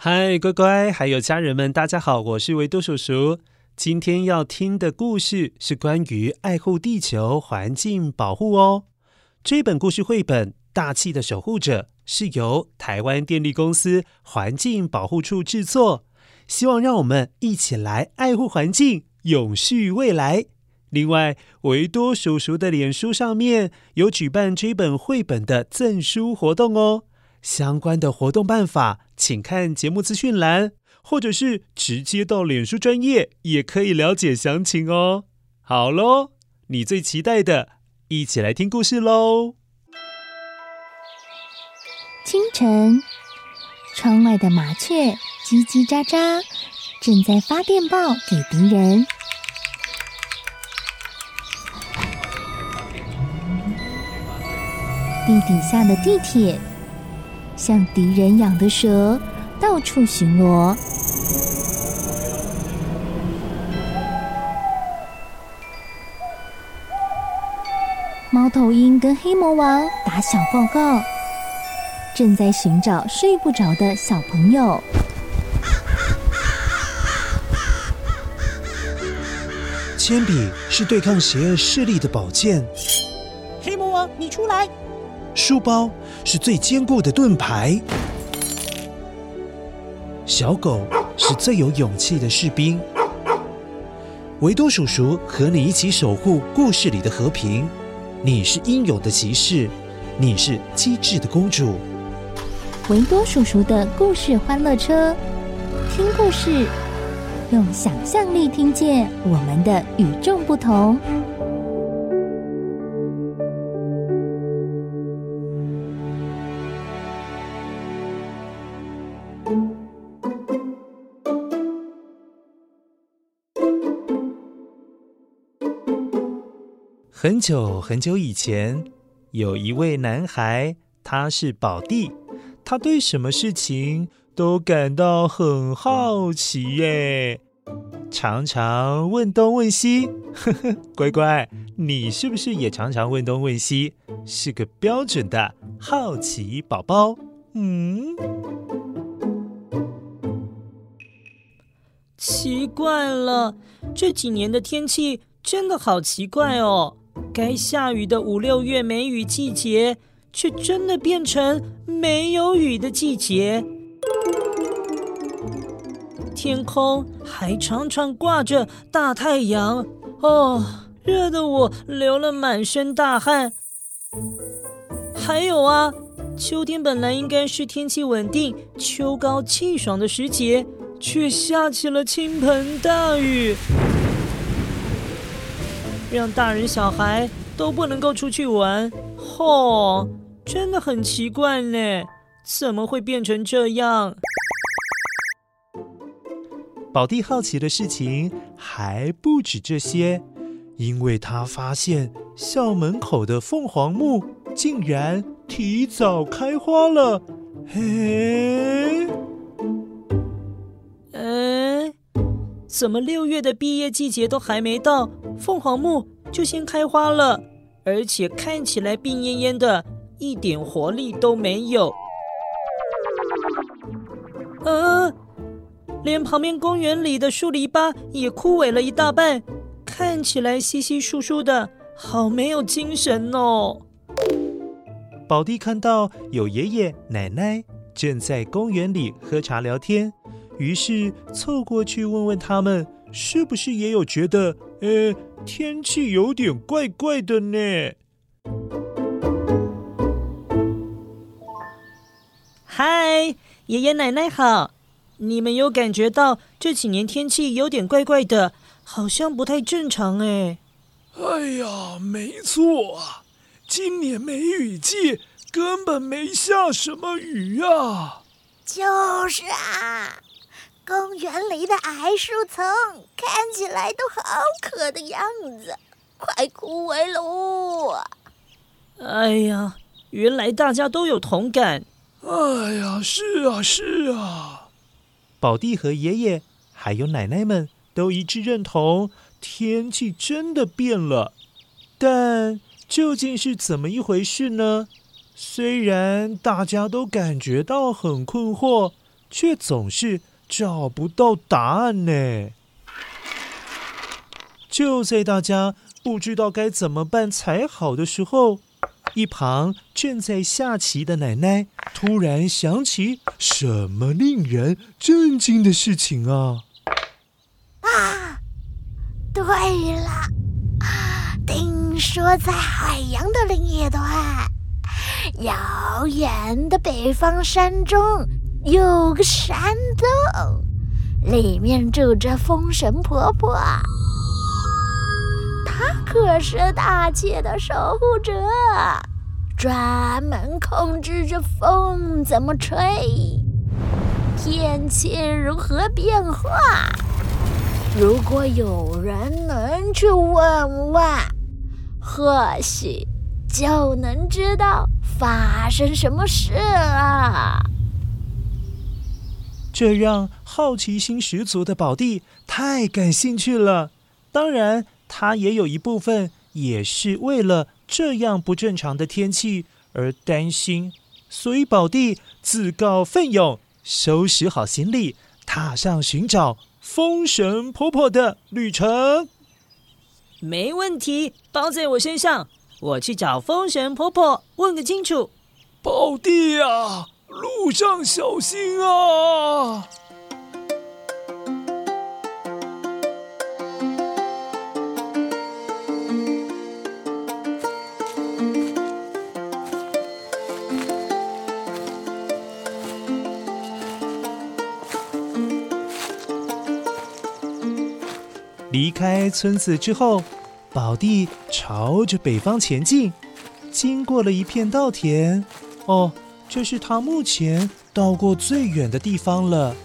嗨，乖乖，还有家人们，大家好，我是维多叔叔。今天要听的故事是关于爱护地球环境保护哦。这本故事绘本《大气的守护者》是由台湾电力公司环境保护处制作，希望让我们一起来爱护环境，永续未来。另外，维多叔叔的脸书上面有举办这本绘本的赠书活动哦。相关的活动办法，请看节目资讯栏，或者是直接到脸书专页，也可以了解详情哦。好喽，你最期待的，一起来听故事喽！清晨，窗外的麻雀叽叽喳喳，正在发电报给敌人。地底下的地铁。像敌人养的蛇，到处巡逻。猫头鹰跟黑魔王打小报告，正在寻找睡不着的小朋友。铅笔是对抗邪恶势力的宝剑。黑魔王，你出来！书包是最坚固的盾牌，小狗是最有勇气的士兵。维多叔叔和你一起守护故事里的和平。你是英勇的骑士，你是机智的公主。维多叔叔的故事欢乐车，听故事，用想象力听见我们的与众不同。很久很久以前，有一位男孩，他是宝弟，他对什么事情都感到很好奇耶，常常问东问西。呵呵，乖乖，你是不是也常常问东问西？是个标准的好奇宝宝。嗯，奇怪了，这几年的天气真的好奇怪哦。该下雨的五六月梅雨季节，却真的变成没有雨的季节。天空还常常挂着大太阳，哦，热得我流了满身大汗。还有啊，秋天本来应该是天气稳定、秋高气爽的时节，却下起了倾盆大雨。让大人小孩都不能够出去玩，吼、真的很奇怪呢，怎么会变成这样？宝弟好奇的事情还不止这些，因为他发现校门口的凤凰木竟然提早开花了，嘿，怎么六月的毕业季节都还没到？凤凰木就先开花了，而且看起来病恹恹的，一点活力都没有。呃，连旁边公园里的树篱笆也枯萎了一大半，看起来稀稀疏疏的，好没有精神哦。宝弟看到有爷爷奶奶正在公园里喝茶聊天，于是凑过去问问他们。是不是也有觉得，呃，天气有点怪怪的呢？嗨，爷爷奶奶好！你们有感觉到这几年天气有点怪怪的，好像不太正常哎。哎呀，没错啊，今年梅雨季根本没下什么雨啊。就是啊。公园里的矮树丛看起来都好渴的样子，快枯萎喽！哎呀，原来大家都有同感。哎呀，是啊，是啊。宝弟和爷爷还有奶奶们都一致认同，天气真的变了。但究竟是怎么一回事呢？虽然大家都感觉到很困惑。却总是找不到答案呢。就在大家不知道该怎么办才好的时候，一旁正在下棋的奶奶突然想起什么令人震惊的事情啊！啊，对了，听说在海洋的另一端，遥远的北方山中有个山洞，里面住着风神婆婆。她可是大气的守护者，专门控制着风怎么吹，天气如何变化。如果有人能去问问，或许就能知道发生什么事了。这让好奇心十足的宝弟太感兴趣了。当然。他也有一部分也是为了这样不正常的天气而担心，所以宝弟自告奋勇，收拾好行李，踏上寻找风神婆婆的旅程。没问题，包在我身上。我去找风神婆婆，问个清楚。宝弟呀，路上小心啊！离开村子之后，宝弟朝着北方前进，经过了一片稻田。哦，这是他目前到过最远的地方了。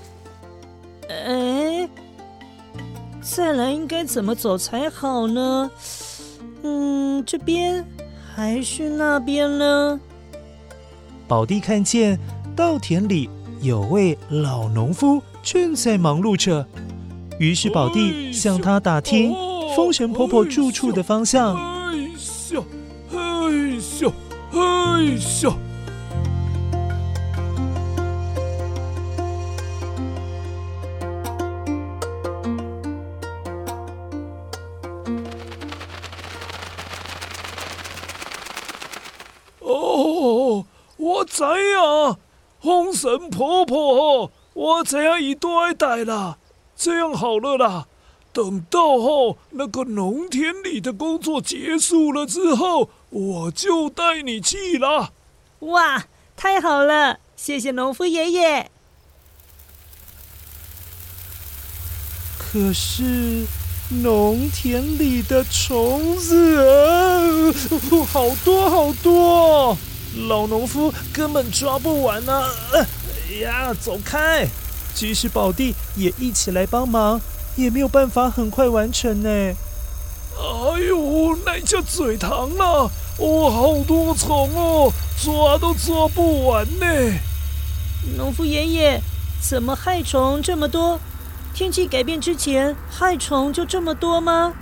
哎，再来应该怎么走才好呢？嗯，这边还是那边呢？宝弟看见稻田里有位老农夫正在忙碌着。于是宝弟向他打听风神婆婆住处的方向。哎咻，哎咻，哎咻！神婆婆，我知影伊住在哪啦。这样好了啦，等到后那个农田里的工作结束了之后，我就带你去啦。哇，太好了，谢谢农夫爷爷。可是农田里的虫子啊，好多好多，老农夫根本抓不完啊！哎呀，走开！即使宝弟也一起来帮忙，也没有办法很快完成呢。哎呦，那叫嘴疼了！哦，好多虫哦，抓都抓不完呢。农夫爷爷，怎么害虫这么多？天气改变之前，害虫就这么多吗？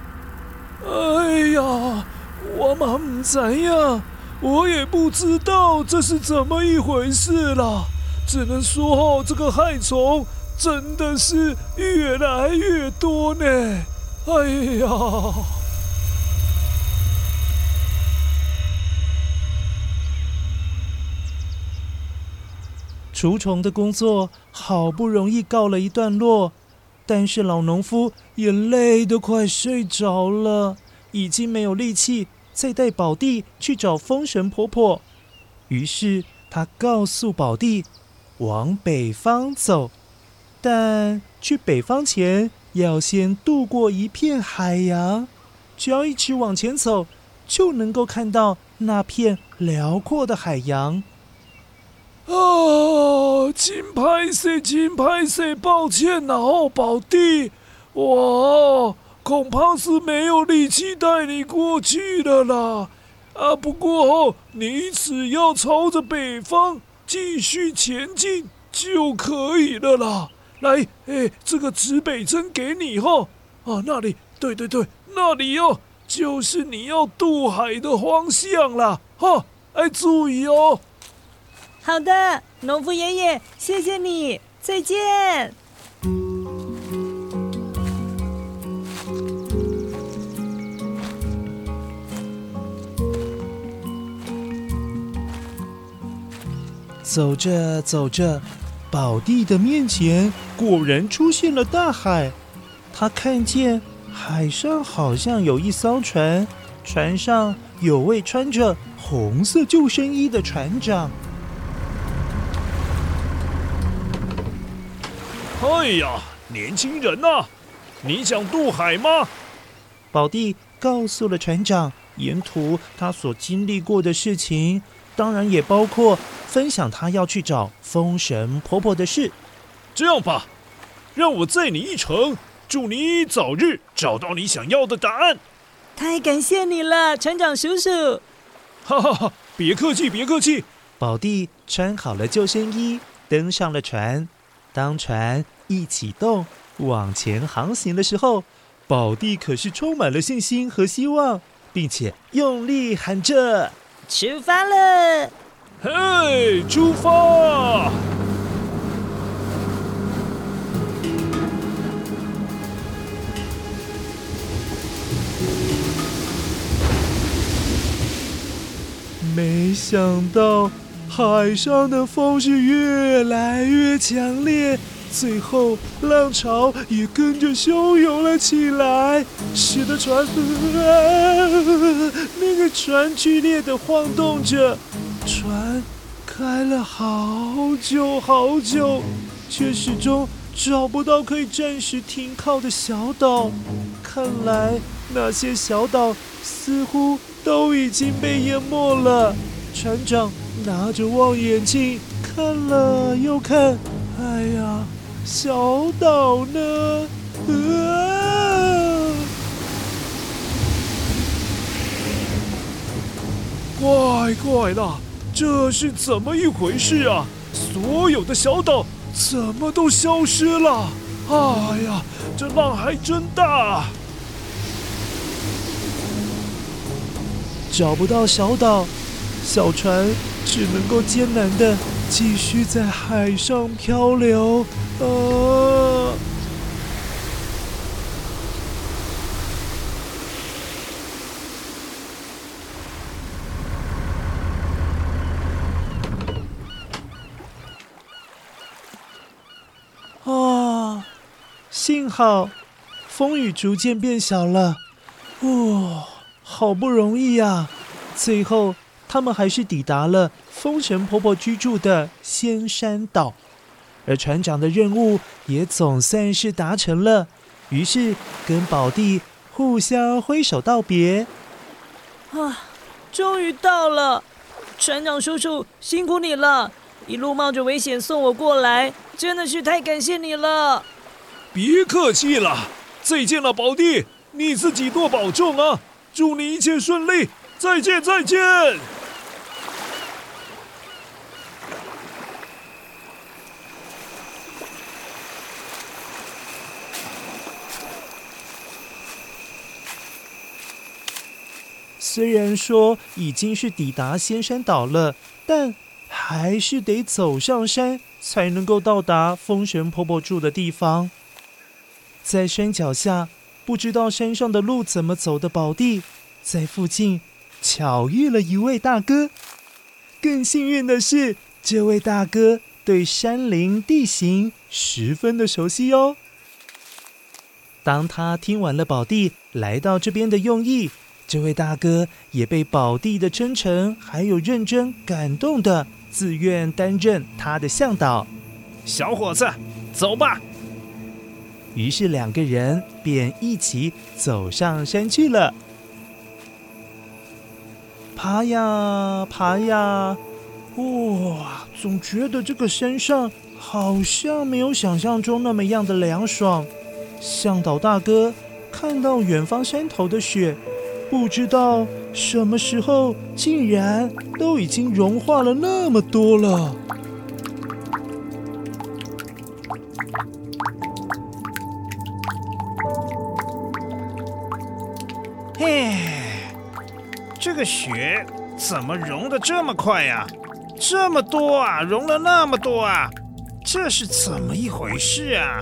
哎呀，我嘛不知呀，我也不知道这是怎么一回事了。只能说哦，这个害虫真的是越来越多呢。哎呀，除虫的工作好不容易告了一段落，但是老农夫也累得快睡着了，已经没有力气再带宝弟去找风神婆婆。于是他告诉宝弟。往北方走，但去北方前要先渡过一片海洋。只要一直往前走，就能够看到那片辽阔的海洋。啊，真歹势，真歹势，抱歉呐，哦，宝弟，我恐怕是没有力气带你过去的啦。啊，不过，你只要朝着北方。继续前进就可以了啦。来，哎，这个指北针给你哈。啊，那里，对对对，那里哦，就是你要渡海的方向啦。哈、哎，注意哦。好的，农夫爷爷，谢谢你。再见。走着走着，宝弟的面前果然出现了大海。他看见海上好像有一艘船，船上有位穿着红色救生衣的船长。哎呀，年轻人呐，你想渡海吗？宝弟告诉了船长，沿途他所经历过的事情，当然也包括。分享他要去找风神婆婆的事。这样吧，让我载你一程，祝你早日找到你想要的答案。太感谢你了，船长叔叔。哈哈哈，别客气，别客气。宝弟穿好了救生衣，登上了船。当船一启动往前航行的时候，宝弟可是充满了信心和希望，并且用力喊着：“出发了！”嘿出发！没想到海上的风是越来越强烈，最后浪潮也跟着汹涌了起来，使得船，那个船剧烈的晃动着。船开了好久好久，却始终找不到可以暂时停靠的小岛。看来那些小岛似乎都已经被淹没了。船长拿着望远镜看了又看，哎呀，小岛呢？啊！怪怪的。这是怎么一回事啊？所有的小岛怎么都消失了？哎呀，这浪还真大！找不到小岛，小船只能够艰难地继续在海上漂流。啊！幸好，风雨逐渐变小了。哦，好不容易呀！最后，他们还是抵达了风神婆婆居住的仙山岛，而船长的任务也总算是达成了。于是，跟宝弟互相挥手道别。啊，终于到了！船长叔叔，辛苦你了，一路冒着危险送我过来，真的是太感谢你了。别客气了，再见了，宝弟，你自己多保重啊！祝你一切顺利，再见，再见。虽然说已经是抵达仙山岛了，但还是得走上山才能够到达风神婆婆住的地方。在山脚下，不知道山上的路怎么走的宝弟，在附近巧遇了一位大哥。更幸运的是，这位大哥对山林地形十分的熟悉哦。当他听完了宝弟来到这边的用意，这位大哥也被宝弟的真诚还有认真感动的，自愿担任他的向导。小伙子，走吧。于是两个人便一起走上山去了。爬呀爬呀，哇，总觉得这个山上好像没有想象中那么样的凉爽。向导大哥看到远方山头的雪，不知道什么时候竟然都已经融化了那么多了。个雪怎么融得这么快呀？这么多啊，融了那么多啊！这是怎么一回事啊？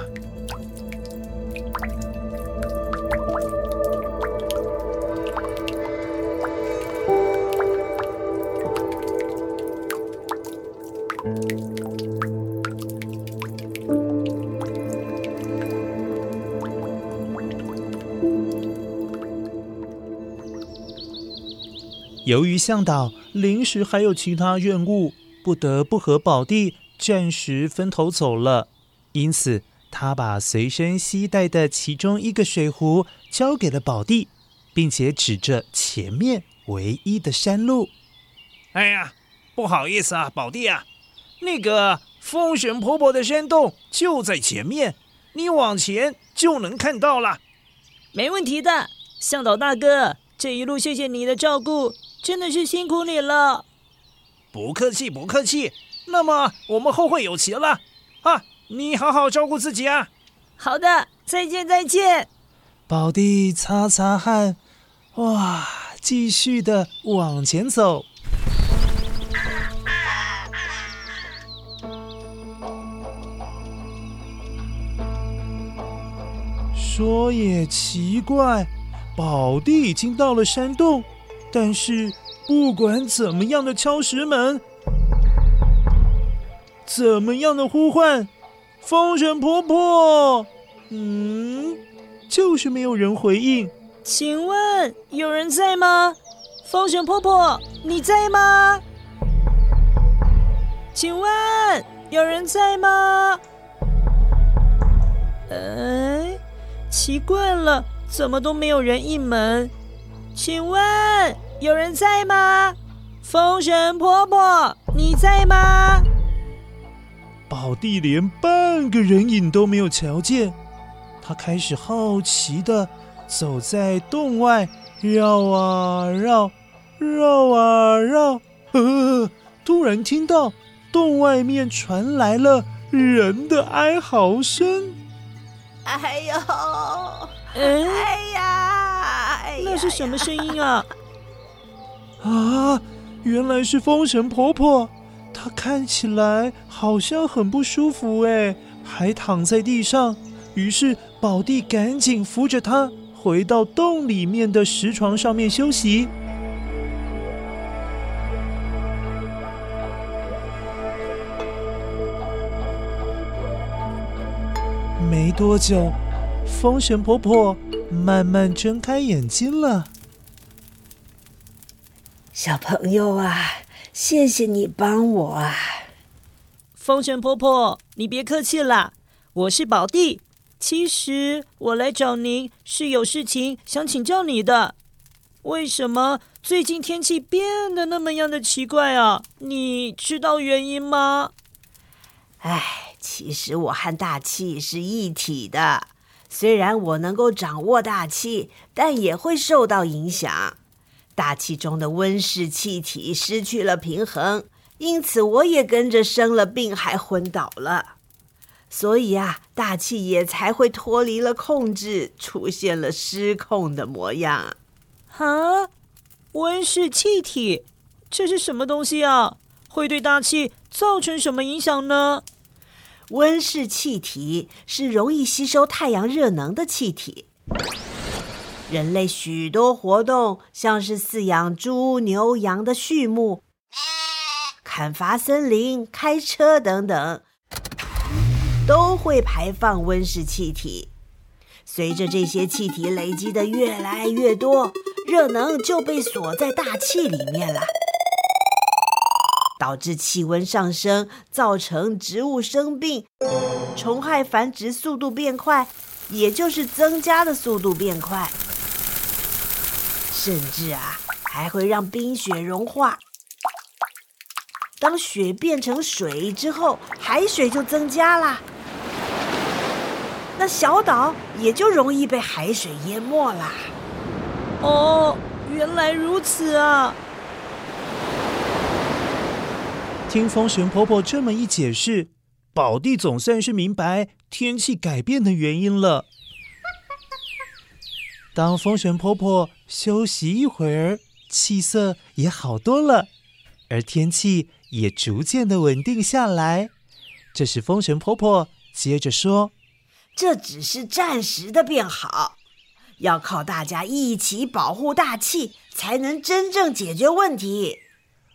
由于向导临时还有其他任务，不得不和宝弟暂时分头走了，因此他把随身携带的其中一个水壶交给了宝弟，并且指着前面唯一的山路：“哎呀，不好意思啊，宝弟啊，那个风神婆婆的山洞就在前面，你往前就能看到了。”“没问题的，向导大哥，这一路谢谢你的照顾。”真的是辛苦你了，不客气不客气。那么我们后会有期了啊！你好好照顾自己啊。好的，再见再见。宝弟擦擦汗，哇，继续的往前走。说也奇怪，宝弟已经到了山洞。但是，不管怎么样的敲石门，怎么样的呼唤，风神婆婆，嗯，就是没有人回应。请问有人在吗？风神婆婆，你在吗？请问有人在吗？哎，奇怪了，怎么都没有人应门？请问有人在吗？风神婆婆，你在吗？宝弟连半个人影都没有瞧见，他开始好奇的走在洞外，绕啊绕，绕啊绕，呃，突然听到洞外面传来了人的哀嚎声。哎呦，嗯、哎呀！那是什么声音啊？啊，原来是风神婆婆，她看起来好像很不舒服哎，还躺在地上。于是宝弟赶紧扶着她回到洞里面的石床上面休息。没多久，风神婆婆。慢慢睁开眼睛了，小朋友啊，谢谢你帮我啊！风神婆婆，你别客气啦，我是宝弟。其实我来找您是有事情想请教你的。为什么最近天气变得那么样的奇怪啊？你知道原因吗？哎，其实我和大气是一体的。虽然我能够掌握大气，但也会受到影响。大气中的温室气体失去了平衡，因此我也跟着生了病，还昏倒了。所以啊，大气也才会脱离了控制，出现了失控的模样。啊，温室气体，这是什么东西啊？会对大气造成什么影响呢？温室气体是容易吸收太阳热能的气体。人类许多活动，像是饲养猪、牛、羊的畜牧、砍伐森林、开车等等，都会排放温室气体。随着这些气体累积的越来越多，热能就被锁在大气里面了。导致气温上升，造成植物生病，虫害繁殖速度变快，也就是增加的速度变快，甚至啊，还会让冰雪融化。当雪变成水之后，海水就增加了，那小岛也就容易被海水淹没啦。哦，原来如此啊！听风神婆婆这么一解释，宝弟总算是明白天气改变的原因了。当风神婆婆休息一会儿，气色也好多了，而天气也逐渐的稳定下来。这时风神婆婆接着说：“这只是暂时的变好，要靠大家一起保护大气，才能真正解决问题。”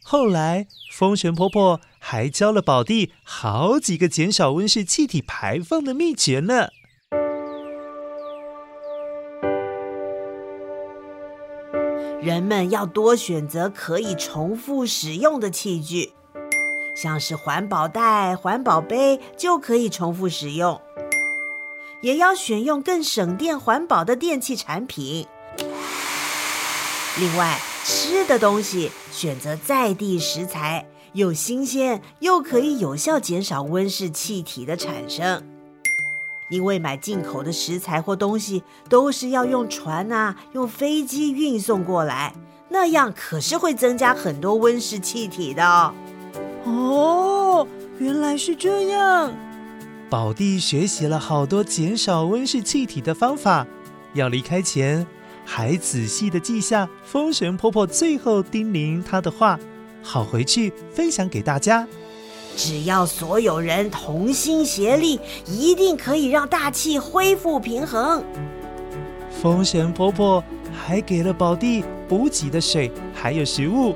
后来，风神婆婆还教了宝弟好几个减少温室气体排放的秘诀呢。人们要多选择可以重复使用的器具，像是环保袋、环保杯就可以重复使用。也要选用更省电、环保的电器产品。另外，吃的东西选择在地食材，又新鲜又可以有效减少温室气体的产生。因为买进口的食材或东西都是要用船啊、用飞机运送过来，那样可是会增加很多温室气体的。哦，原来是这样。宝弟学习了好多减少温室气体的方法，要离开前还仔细的记下风神婆婆最后叮咛她的话，好回去分享给大家。只要所有人同心协力，一定可以让大气恢复平衡。风神婆婆还给了宝弟补给的水，还有食物。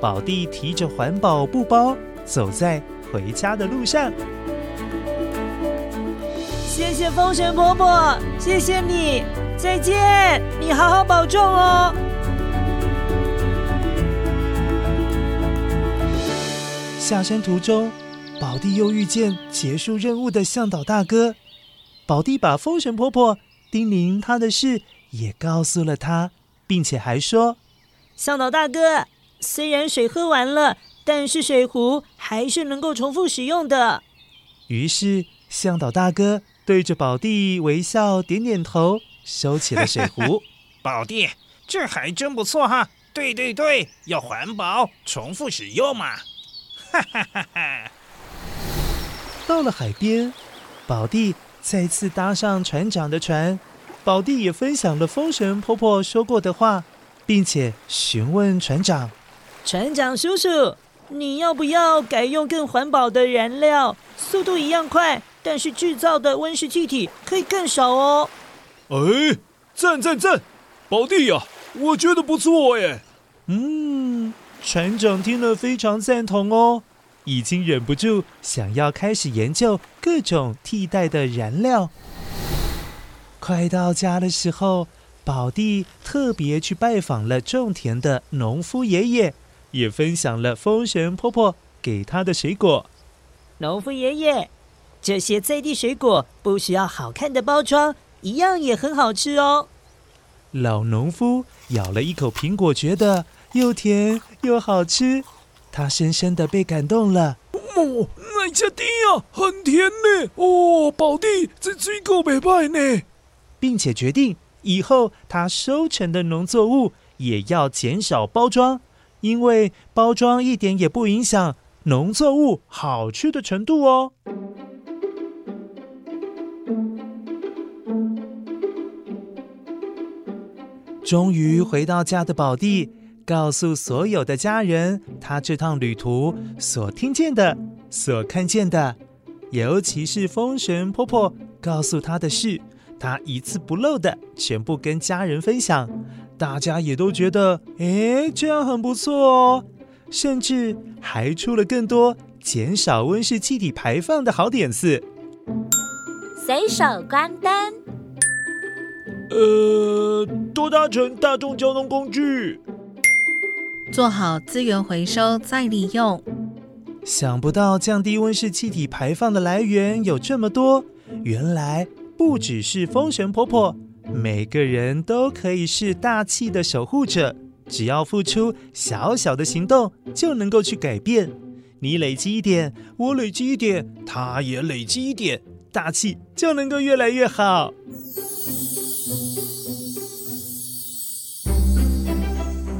宝弟提着环保布包，走在回家的路上。谢谢风神婆婆，谢谢你，再见，你好好保重哦。下山途中，宝弟又遇见结束任务的向导大哥。宝弟把风神婆婆叮咛他的事也告诉了他，并且还说：“向导大哥，虽然水喝完了，但是水壶还是能够重复使用的。”于是向导大哥对着宝弟微笑，点点头，收起了水壶。宝弟，这还真不错哈！对对对，要环保，重复使用嘛。哈哈哈哈！到了海边，宝弟再次搭上船长的船。宝弟也分享了风神婆婆说过的话，并且询问船长：“船长叔叔，你要不要改用更环保的燃料？速度一样快，但是制造的温室气体可以更少哦。”哎，赞赞赞！宝弟呀，我觉得不错耶。嗯。船长听了非常赞同哦，已经忍不住想要开始研究各种替代的燃料。快到家的时候，宝弟特别去拜访了种田的农夫爷爷，也分享了风神婆婆给他的水果。农夫爷爷，这些在地水果不需要好看的包装，一样也很好吃哦。老农夫咬了一口苹果，觉得。又甜又好吃，他深深的被感动了。哦，那家甜啊，很甜呢。哦，宝弟这水果没坏呢，并且决定以后他收成的农作物也要减少包装，因为包装一点也不影响农作物好吃的程度哦。终于回到家的宝弟。告诉所有的家人，他这趟旅途所听见的、所看见的，尤其是风神婆婆告诉他的事，他一字不漏的全部跟家人分享。大家也都觉得，哎，这样很不错哦，甚至还出了更多减少温室气体排放的好点子。随手关灯，呃，多搭乘大众交通工具。做好资源回收再利用。想不到降低温室气体排放的来源有这么多，原来不只是风神婆婆，每个人都可以是大气的守护者。只要付出小小的行动，就能够去改变。你累积一点，我累积一点，他也累积一点，大气就能够越来越好。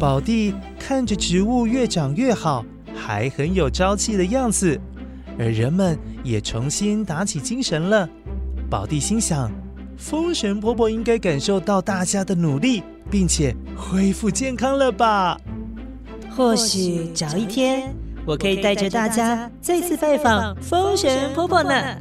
宝弟看着植物越长越好，还很有朝气的样子，而人们也重新打起精神了。宝弟心想，风神婆婆应该感受到大家的努力，并且恢复健康了吧？或许早一天，我可以带着大家再次拜访风神婆婆呢。